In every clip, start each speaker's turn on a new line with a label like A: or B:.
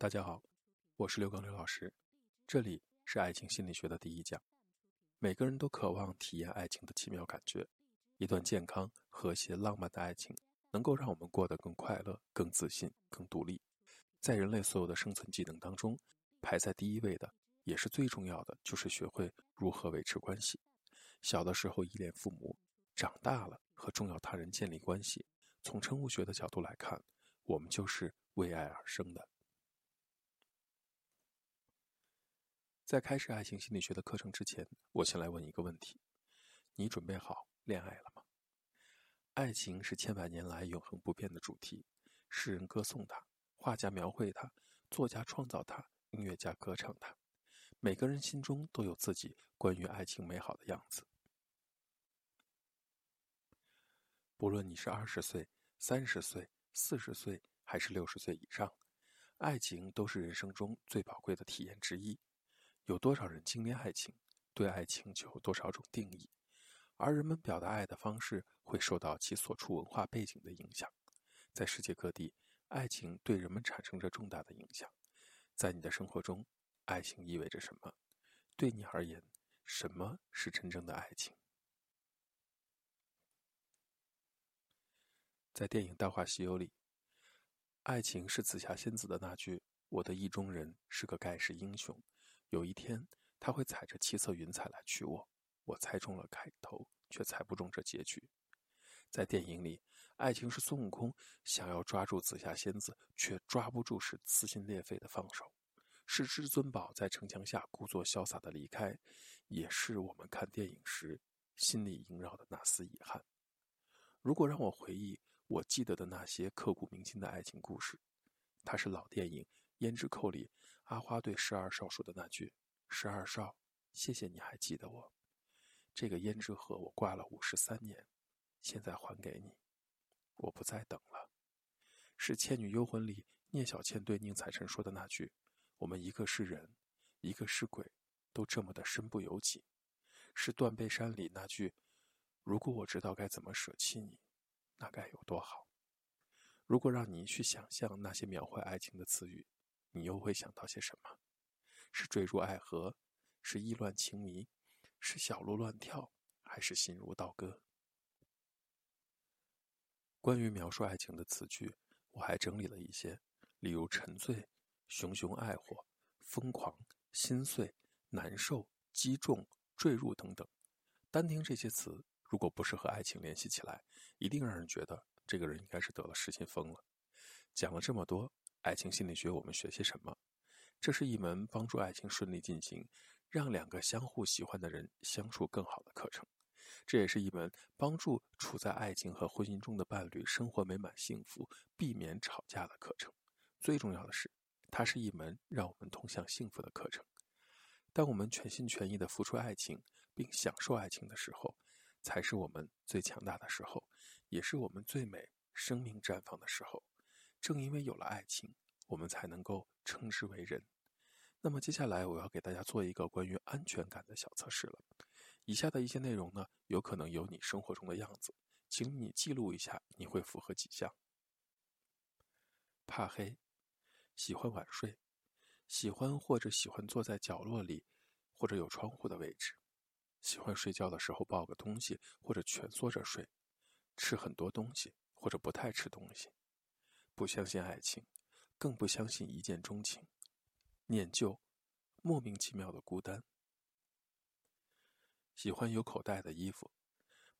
A: 大家好，我是刘刚刘老师，这里是爱情心理学的第一讲。每个人都渴望体验爱情的奇妙感觉，一段健康、和谐、浪漫的爱情，能够让我们过得更快乐、更自信、更独立。在人类所有的生存技能当中，排在第一位的，也是最重要的，就是学会如何维持关系。小的时候依恋父母，长大了和重要他人建立关系。从生物学的角度来看，我们就是为爱而生的。在开始爱情心理学的课程之前，我先来问一个问题：你准备好恋爱了吗？爱情是千百年来永恒不变的主题，诗人歌颂它，画家描绘它，作家创造它，音乐家歌唱它。每个人心中都有自己关于爱情美好的样子。不论你是二十岁、三十岁、四十岁，还是六十岁以上，爱情都是人生中最宝贵的体验之一。有多少人经历爱情，对爱情就有多少种定义，而人们表达爱的方式会受到其所处文化背景的影响。在世界各地，爱情对人们产生着重大的影响。在你的生活中，爱情意味着什么？对你而言，什么是真正的爱情？在电影《大话西游》里，爱情是紫霞仙子的那句：“我的意中人是个盖世英雄。”有一天，他会踩着七色云彩来娶我。我猜中了开头，却猜不中这结局。在电影里，爱情是孙悟空想要抓住紫霞仙子，却抓不住时撕心裂肺的放手；是至尊宝在城墙下故作潇洒的离开，也是我们看电影时心里萦绕的那丝遗憾。如果让我回忆我记得的那些刻骨铭心的爱情故事，它是老电影《胭脂扣》里。阿花对十二少说的那句：“十二少，谢谢你还记得我。这个胭脂盒我挂了五十三年，现在还给你，我不再等了。”是《倩女幽魂》里聂小倩对宁采臣说的那句：“我们一个是人，一个是鬼，都这么的身不由己。”是《断背山》里那句：“如果我知道该怎么舍弃你，那该有多好。”如果让你去想象那些描绘爱情的词语。你又会想到些什么？是坠入爱河，是意乱情迷，是小鹿乱跳，还是心如刀割？关于描述爱情的词句，我还整理了一些，例如沉醉、熊熊爱火、疯狂、心碎、难受、击中、坠入等等。单听这些词，如果不是和爱情联系起来，一定让人觉得这个人应该是得了失心疯了。讲了这么多。爱情心理学，我们学些什么？这是一门帮助爱情顺利进行，让两个相互喜欢的人相处更好的课程。这也是一门帮助处在爱情和婚姻中的伴侣生活美满幸福、避免吵架的课程。最重要的是，它是一门让我们通向幸福的课程。当我们全心全意地付出爱情，并享受爱情的时候，才是我们最强大的时候，也是我们最美、生命绽放的时候。正因为有了爱情，我们才能够称之为人。那么接下来我要给大家做一个关于安全感的小测试了。以下的一些内容呢，有可能有你生活中的样子，请你记录一下，你会符合几项？怕黑，喜欢晚睡，喜欢或者喜欢坐在角落里或者有窗户的位置，喜欢睡觉的时候抱个东西或者蜷缩着睡，吃很多东西或者不太吃东西。不相信爱情，更不相信一见钟情，念旧，莫名其妙的孤单。喜欢有口袋的衣服，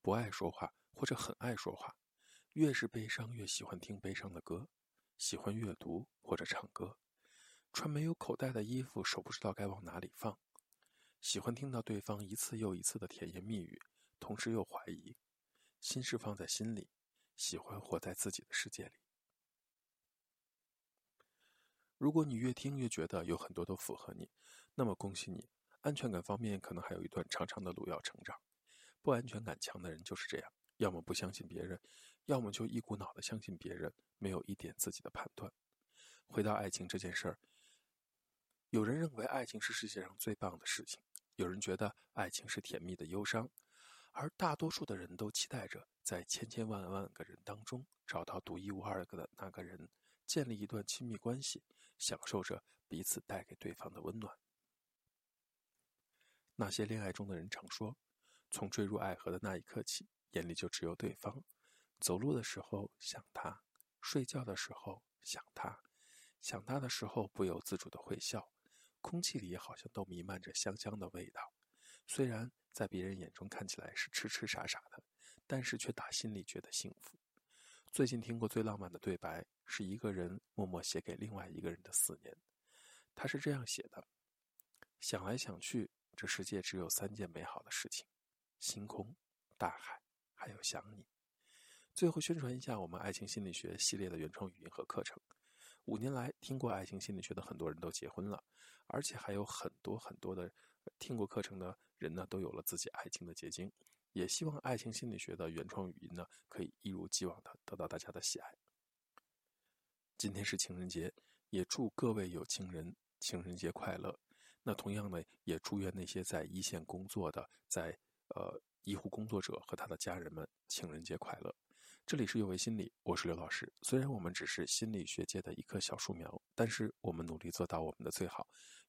A: 不爱说话或者很爱说话，越是悲伤越喜欢听悲伤的歌，喜欢阅读或者唱歌，穿没有口袋的衣服，手不知道该往哪里放，喜欢听到对方一次又一次的甜言蜜语，同时又怀疑，心事放在心里，喜欢活在自己的世界里。如果你越听越觉得有很多都符合你，那么恭喜你，安全感方面可能还有一段长长的路要成长。不安全感强的人就是这样，要么不相信别人，要么就一股脑的相信别人，没有一点自己的判断。回到爱情这件事儿，有人认为爱情是世界上最棒的事情，有人觉得爱情是甜蜜的忧伤，而大多数的人都期待着在千千万万个人当中找到独一无二的那个人，建立一段亲密关系。享受着彼此带给对方的温暖。那些恋爱中的人常说，从坠入爱河的那一刻起，眼里就只有对方。走路的时候想他，睡觉的时候想他，想他的时候不由自主的会笑，空气里好像都弥漫着香香的味道。虽然在别人眼中看起来是痴痴傻傻的，但是却打心里觉得幸福。最近听过最浪漫的对白，是一个人默默写给另外一个人的思念。他是这样写的：想来想去。这世界只有三件美好的事情：星空、大海，还有想你。最后宣传一下我们爱情心理学系列的原创语音和课程。五年来，听过爱情心理学的很多人都结婚了，而且还有很多很多的听过课程的人呢，都有了自己爱情的结晶。也希望爱情心理学的原创语音呢，可以一如既往的得到大家的喜爱。今天是情人节，也祝各位有情人情人节快乐。那同样呢，也祝愿那些在一线工作的，在呃医护工作者和他的家人们情人节快乐。这里是有为心理，我是刘老师。虽然我们只是心理学界的一棵小树苗，但是我们努力做到我们的最好，